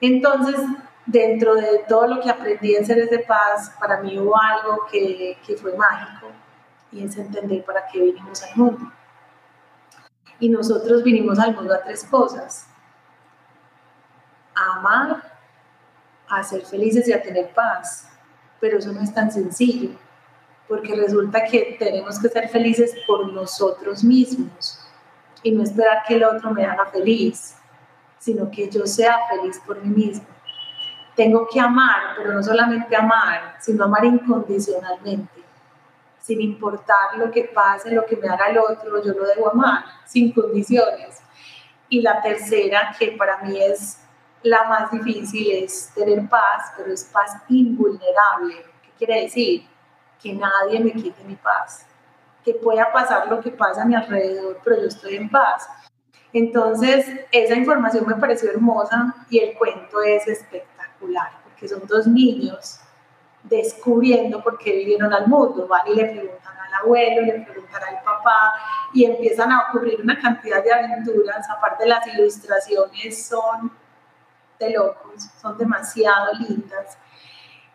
Entonces, dentro de todo lo que aprendí en Seres de Paz, para mí hubo algo que, que fue mágico y es entender para qué vinimos al mundo. Y nosotros vinimos al mundo a tres cosas. A amar, a ser felices y a tener paz. Pero eso no es tan sencillo, porque resulta que tenemos que ser felices por nosotros mismos y no esperar que el otro me haga feliz sino que yo sea feliz por mí mismo. Tengo que amar, pero no solamente amar, sino amar incondicionalmente, sin importar lo que pase, lo que me haga el otro, yo lo debo amar, sin condiciones. Y la tercera, que para mí es la más difícil, es tener paz, pero es paz invulnerable. ¿Qué quiere decir? Que nadie me quite mi paz. Que pueda pasar lo que pasa a mi alrededor, pero yo estoy en paz entonces, esa información me pareció hermosa y el cuento es espectacular, porque son dos niños descubriendo por qué vinieron al mundo. Van y le preguntan al abuelo, le preguntan al papá y empiezan a ocurrir una cantidad de aventuras. Aparte, las ilustraciones son de locos, son demasiado lindas.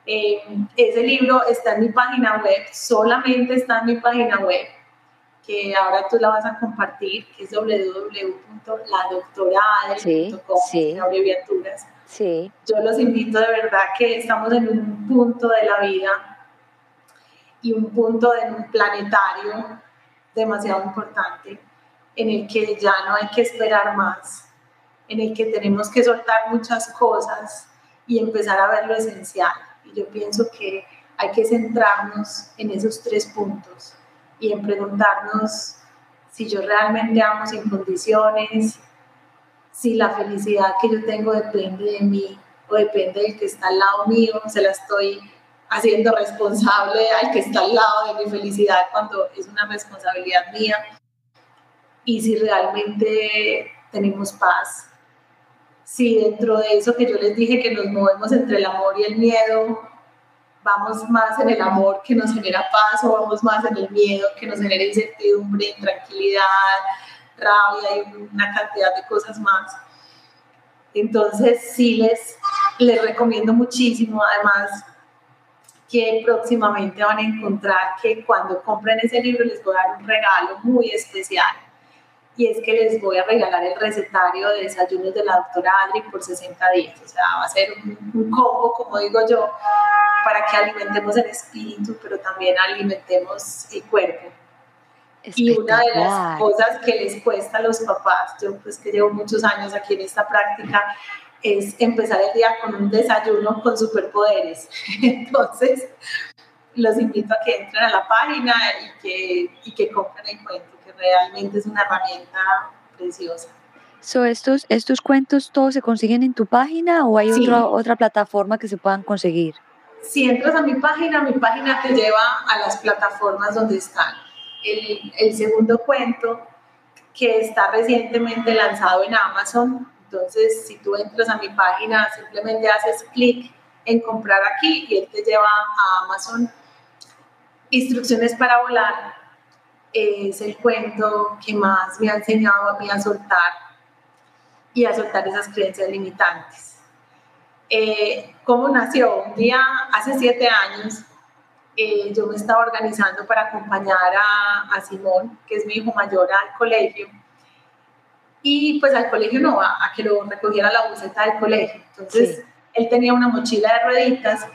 Eh, ese libro está en mi página web, solamente está en mi página web que ahora tú la vas a compartir, que es www.ladoctoradre.com, sí, abreviaturas. Sí. Yo los invito de verdad que estamos en un punto de la vida y un punto de un planetario demasiado importante en el que ya no hay que esperar más, en el que tenemos que soltar muchas cosas y empezar a ver lo esencial. Y yo pienso que hay que centrarnos en esos tres puntos y en preguntarnos si yo realmente amo sin condiciones, si la felicidad que yo tengo depende de mí o depende del que está al lado mío, se la estoy haciendo responsable al que está al lado de mi felicidad cuando es una responsabilidad mía y si realmente tenemos paz. Si dentro de eso que yo les dije que nos movemos entre el amor y el miedo, vamos más en el amor que nos genera paz o vamos más en el miedo que nos genera incertidumbre, intranquilidad, rabia y una cantidad de cosas más. Entonces sí les, les recomiendo muchísimo, además que próximamente van a encontrar que cuando compren ese libro les voy a dar un regalo muy especial y es que les voy a regalar el recetario de desayunos de la doctora Adri por 60 días. O sea, va a ser un, un combo, como digo yo, para que alimentemos el espíritu, pero también alimentemos el cuerpo. Y una de las cosas que les cuesta a los papás, yo pues que llevo muchos años aquí en esta práctica, es empezar el día con un desayuno con superpoderes. Entonces, los invito a que entren a la página y que, y que compren el cuento, realmente es una herramienta preciosa. So, estos, ¿Estos cuentos todos se consiguen en tu página o hay otra, otra plataforma que se puedan conseguir? Si entras a mi página, mi página te lleva a las plataformas donde están. El, el segundo cuento que está recientemente lanzado en Amazon, entonces si tú entras a mi página, simplemente haces clic en comprar aquí y él te lleva a Amazon. Instrucciones para volar es el cuento que más me ha enseñado a mí a soltar y a soltar esas creencias limitantes eh, ¿Cómo nació? Un día, hace siete años, eh, yo me estaba organizando para acompañar a, Simón, que es mi hijo mayor, al colegio. Y pues al colegio no, a, que lo recogiera la buceta del colegio. Entonces, él tenía una mochila de rueditas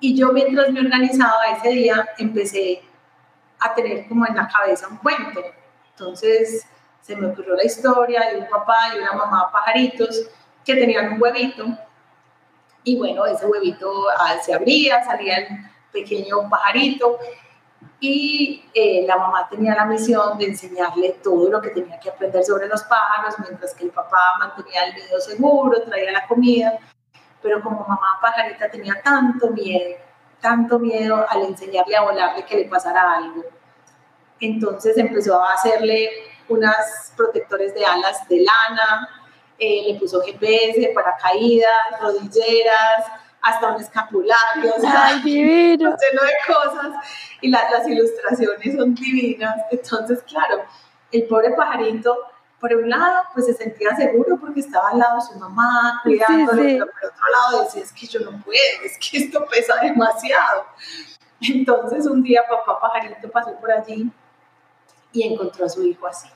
y yo mientras me organizaba ese día empecé a tener como en la cabeza un cuento. Entonces se me ocurrió la historia de un papá y una mamá pajaritos que tenían un huevito. Y bueno, ese huevito ah, se abría, salía el pequeño pajarito. Y eh, la mamá tenía la misión de enseñarle todo lo que tenía que aprender sobre los pájaros, mientras que el papá mantenía el nido seguro, traía la comida, pero como mamá pajarita tenía tanto miedo, tanto miedo al enseñarle a volarle que le pasara algo. Entonces empezó a hacerle unas protectores de alas de lana, eh, le puso GPS, paracaídas, rodilleras, hasta un escapulario, o sea, Ay, divino. lleno de cosas y las ilustraciones son divinas. Entonces, claro, el pobre pajarito, por un lado, pues se sentía seguro porque estaba al lado de su mamá, cuidándolo, sí. pero por otro lado decía, es que yo no puedo, es que esto pesa demasiado. Entonces, un día papá pajarito pasó por allí y encontró a su hijo así.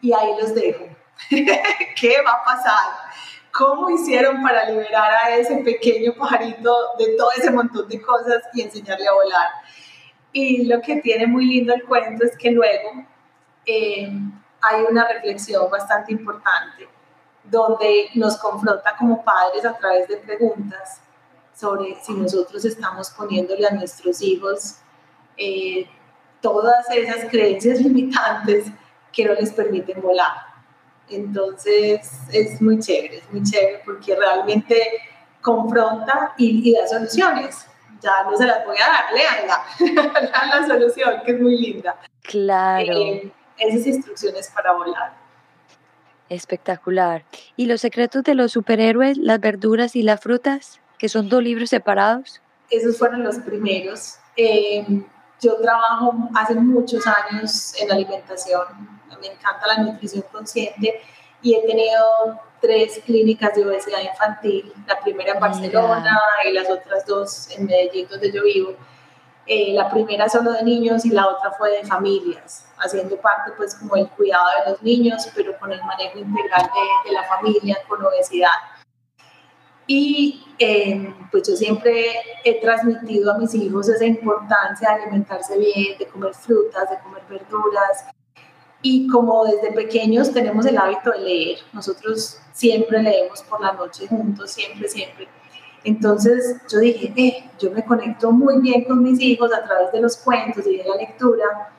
Y ahí los dejo. ¿Qué va a pasar? ¿Cómo hicieron para liberar a ese pequeño pajarito de todo ese montón de cosas y enseñarle a volar? Y lo que tiene muy lindo el cuento es que luego eh, hay una reflexión bastante importante donde nos confronta como padres a través de preguntas sobre si nosotros estamos poniéndole a nuestros hijos eh, todas esas creencias limitantes que no les permiten volar. Entonces es muy chévere, es muy chévere porque realmente confronta y, y da soluciones. Ya no se las voy a dar, léanla, lean la solución, que es muy linda. Claro. Eh, esas instrucciones para volar. Espectacular. ¿Y los secretos de los superhéroes, las verduras y las frutas, que son dos libros separados? Esos fueron los primeros. Eh, yo trabajo hace muchos años en alimentación, me encanta la nutrición consciente y he tenido tres clínicas de obesidad infantil, la primera en Barcelona y las otras dos en Medellín, donde yo vivo. Eh, la primera solo de niños y la otra fue de familias, haciendo parte pues como el cuidado de los niños, pero con el manejo integral de, la familia con obesidad. Y eh, pues yo siempre he transmitido a mis hijos esa importancia de alimentarse bien, de comer frutas, de comer verduras. Y como desde pequeños tenemos el hábito de leer, nosotros siempre leemos por la noche juntos, siempre, siempre. Entonces yo dije, eh, yo me conecto muy bien con mis hijos a través de los cuentos y de la lectura,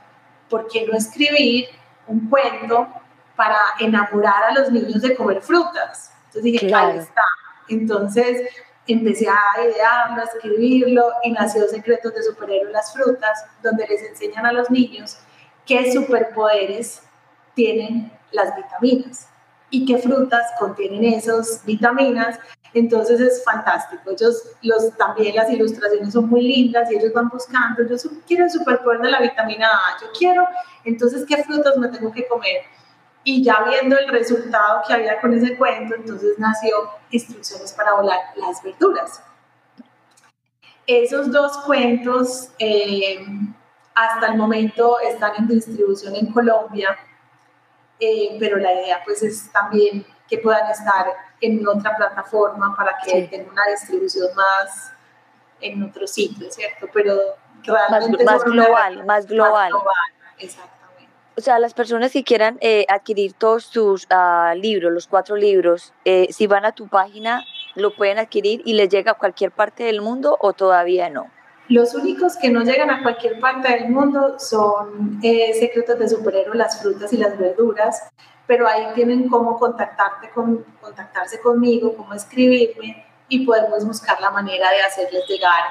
¿por qué no escribir un cuento para enamorar a los niños de comer frutas? Entonces dije, Claro. ahí está. Entonces empecé a idearlo, a escribirlo y nació Secretos de Superhéroes las Frutas, donde les enseñan a los niños qué superpoderes tienen las vitaminas y qué frutas contienen esas vitaminas. Entonces es fantástico. Los, también las ilustraciones son muy lindas y ellos van buscando, yo quiero el superpoder de la vitamina A, yo quiero, entonces, ¿qué frutas me tengo que comer? Y ya viendo el resultado que había con ese cuento, entonces nació Instrucciones para volar las verduras. Esos dos cuentos eh, hasta el momento están en distribución en Colombia, eh, pero la idea pues es también que puedan estar en otra plataforma para que Sí. tengan una distribución más en otro sitio, ¿cierto? Pero Más, realmente más una global, herramienta más global. global, exactamente. O sea, las personas que quieran eh, adquirir todos tus ah, libros, los cuatro libros, eh, si van a tu página, lo pueden adquirir y les llega a cualquier parte del mundo o todavía no. Los únicos que no llegan a cualquier parte del mundo son eh, secretos de superhéroes, las frutas y las verduras, pero ahí tienen cómo contactarte con, contactarse conmigo, cómo escribirme y podemos buscar la manera de hacerles llegar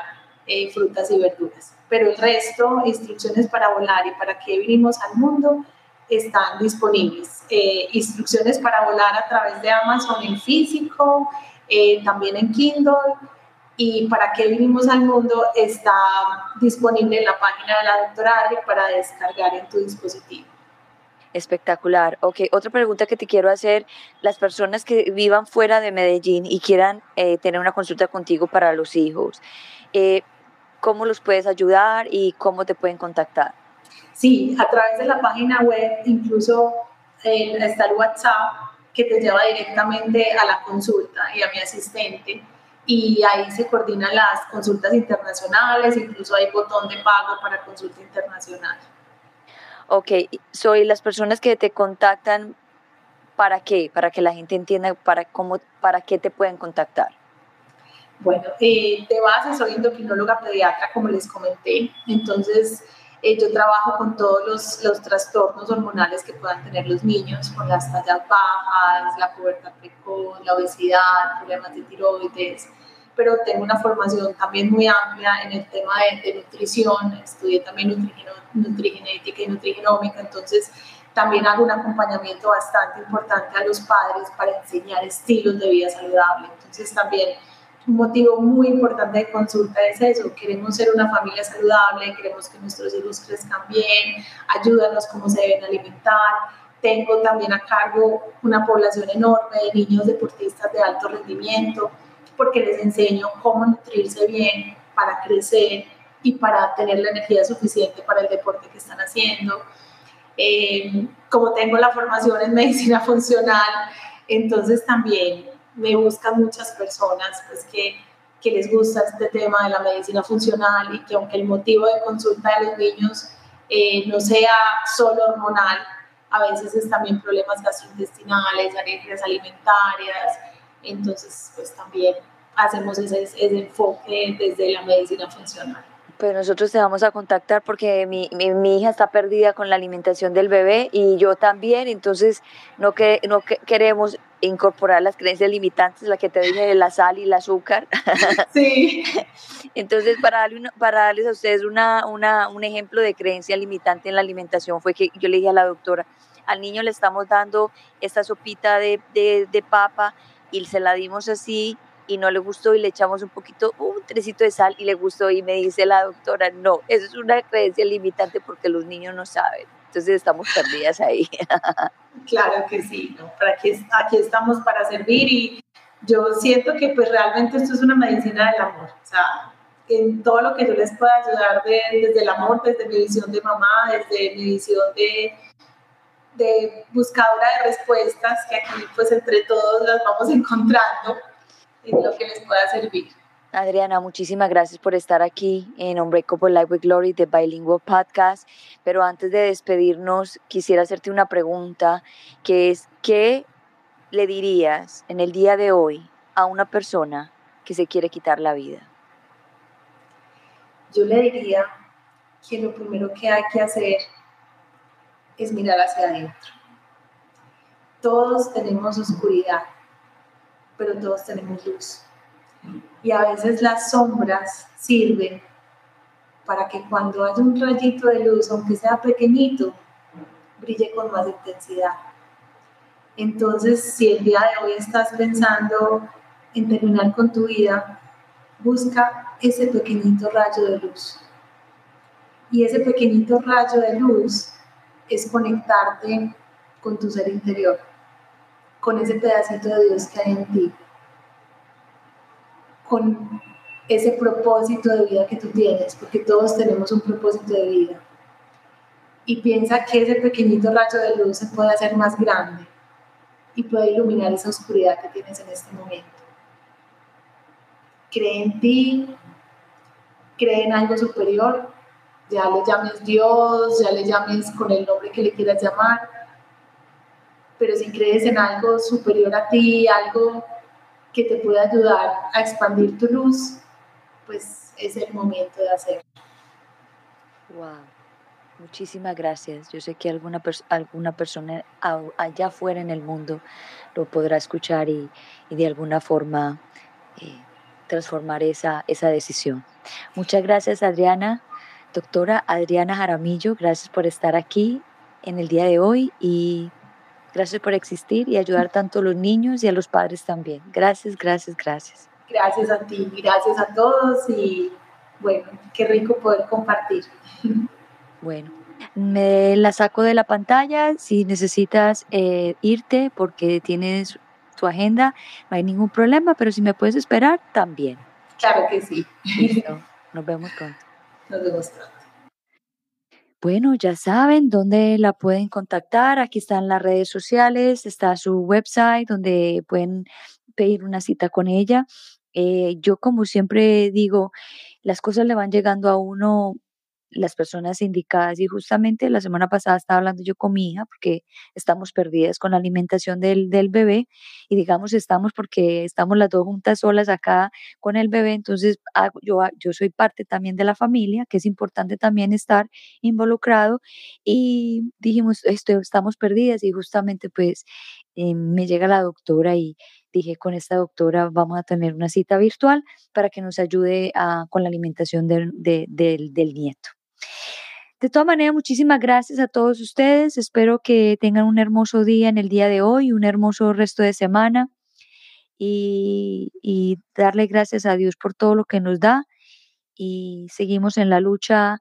eh, frutas y verduras. Pero el resto, instrucciones para volar y para qué vinimos al mundo, están disponibles. Eh, instrucciones para volar a través de Amazon en físico, eh, también en Kindle y para qué vinimos al mundo está disponible en la página de la doctora Adri para descargar en tu dispositivo. Espectacular. Ok, otra pregunta que te quiero hacer, las personas que vivan fuera de Medellín y quieran eh, tener una consulta contigo para los hijos, eh, ¿cómo los puedes ayudar y cómo te pueden contactar? Sí, a través de la página web incluso eh, está el WhatsApp que te lleva directamente a la consulta y a mi asistente y ahí se coordinan las consultas internacionales, incluso hay botón de pago para consulta internacional. Ok, soy las personas que te contactan, ¿para qué? Para que la gente entienda para, cómo, para qué te pueden contactar. Bueno, eh, de base soy endocrinóloga pediatra, como les comenté. Entonces, eh, yo trabajo con todos los, los, trastornos hormonales que puedan tener los niños, con las tallas bajas, la pubertad precoz, la obesidad, problemas de tiroides, pero tengo una formación también muy amplia en el tema de, nutrición, estudié también nutrigenética y nutrigenómica, entonces también hago un acompañamiento bastante importante a los padres para enseñar estilos de vida saludable, entonces también un motivo muy importante de consulta es eso, queremos ser una familia saludable, queremos que nuestros hijos crezcan bien, ayúdanos cómo se deben alimentar. Tengo también a cargo una población enorme de niños deportistas de alto rendimiento, porque les enseño cómo nutrirse bien para crecer y para tener la energía suficiente para el deporte que están haciendo. Eh, como tengo la formación en medicina funcional, entonces también me buscan muchas personas pues, que, que les gusta este tema de la medicina funcional y que aunque el motivo de consulta de los niños eh, no sea solo hormonal, a veces es también problemas gastrointestinales, alergias alimentarias, entonces pues también hacemos ese, ese enfoque desde la medicina funcional. Pues nosotros te vamos a contactar porque mi, mi, hija está perdida con la alimentación del bebé y yo también, entonces no, que, no queremos incorporar las creencias limitantes, la que te dije de la sal y el azúcar. Sí. entonces, para, darle para darles a ustedes una, una, un ejemplo de creencia limitante en la alimentación fue que yo le dije a la doctora, al niño le estamos dando esta sopita de, de, de papa y se la dimos así y no le gustó y le echamos un poquito, un trecito de sal y le gustó y me dice la doctora, no, eso es una creencia limitante porque los niños no saben. Entonces estamos perdidas ahí. Claro que sí, ¿no? Para aquí, aquí estamos para servir y yo siento que pues realmente esto es una medicina del amor. O sea, en todo lo que yo les pueda ayudar desde el amor, desde mi visión de mamá, desde mi visión de, de buscadora de respuestas, que aquí pues entre todos las vamos encontrando en lo que les pueda servir. Adriana, muchísimas gracias por estar aquí en Unbreakable Life with Glory de Bilingual Podcast. Pero antes de despedirnos, quisiera hacerte una pregunta, que es, ¿qué le dirías en el día de hoy a una persona que se quiere quitar la vida? Yo le diría que lo primero que hay que hacer es mirar hacia adentro. Todos tenemos oscuridad pero todos tenemos luz. Y a veces las sombras sirven para que cuando haya un rayito de luz, aunque sea pequeñito, brille con más intensidad. Entonces, si el día de hoy estás pensando en terminar con tu vida, busca ese pequeñito rayo de luz. Y ese pequeñito rayo de luz es conectarte con tu ser interior con ese pedacito de Dios que hay en ti, con ese propósito de vida que tú tienes, porque todos tenemos un propósito de vida. Y piensa que ese pequeñito rayo de luz se puede hacer más grande y puede iluminar esa oscuridad que tienes en este momento. Cree en ti, cree en algo superior, ya le llames Dios, ya le llames con el nombre que le quieras llamar, pero si crees en algo superior a ti, algo que te pueda ayudar a expandir tu luz, pues es el momento de hacerlo. Wow. Muchísimas gracias. Yo sé que alguna, alguna persona allá afuera en el mundo lo podrá escuchar y, de alguna forma eh, transformar esa, esa decisión. Muchas gracias, Adriana. Doctora Adriana Jaramillo, gracias por estar aquí en el día de hoy y Gracias por existir y ayudar tanto a los niños y a los padres también. Gracias, gracias, gracias. Gracias a ti, gracias a todos y bueno, qué rico poder compartir. Bueno, me la saco de la pantalla si necesitas eh, irte porque tienes tu agenda, no hay ningún problema, pero si me puedes esperar, también. Claro que sí. Nos vemos pronto. Nos. Bueno, ya saben dónde la pueden contactar. Aquí están las redes sociales, está su website donde pueden pedir una cita con ella. Eh, yo como siempre digo, las cosas le van llegando a uno las personas indicadas. Y justamente la semana pasada estaba hablando yo con mi hija porque estamos perdidas con la alimentación del, del bebé y digamos estamos porque estamos las dos juntas solas acá con el bebé. Entonces yo, yo soy parte también de la familia, que es importante también estar involucrado y dijimos, esto, estamos perdidas y justamente pues eh, me llega la doctora y dije con esta doctora vamos a tener una cita virtual para que nos ayude con la alimentación del, del nieto. De todas maneras, muchísimas gracias a todos ustedes. Espero que tengan un hermoso día en el día de hoy, un hermoso resto de semana y, darle gracias a Dios por todo lo que nos da. Y seguimos en la lucha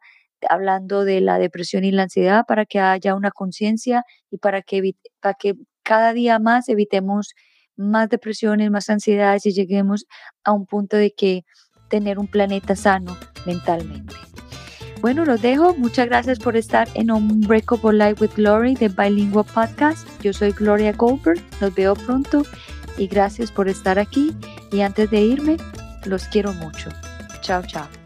hablando de la depresión y la ansiedad para que haya una conciencia y para que, para que cada día más evitemos más depresiones, más ansiedades y lleguemos a un punto de que tener un planeta sano mentalmente. Bueno, los dejo. Muchas gracias por estar en Unbreakable Life with Glory de Bilingual Podcast. Yo soy Gloria Goldberg. Los veo pronto y gracias por estar aquí. Y antes de irme, los quiero mucho. Chao, chao.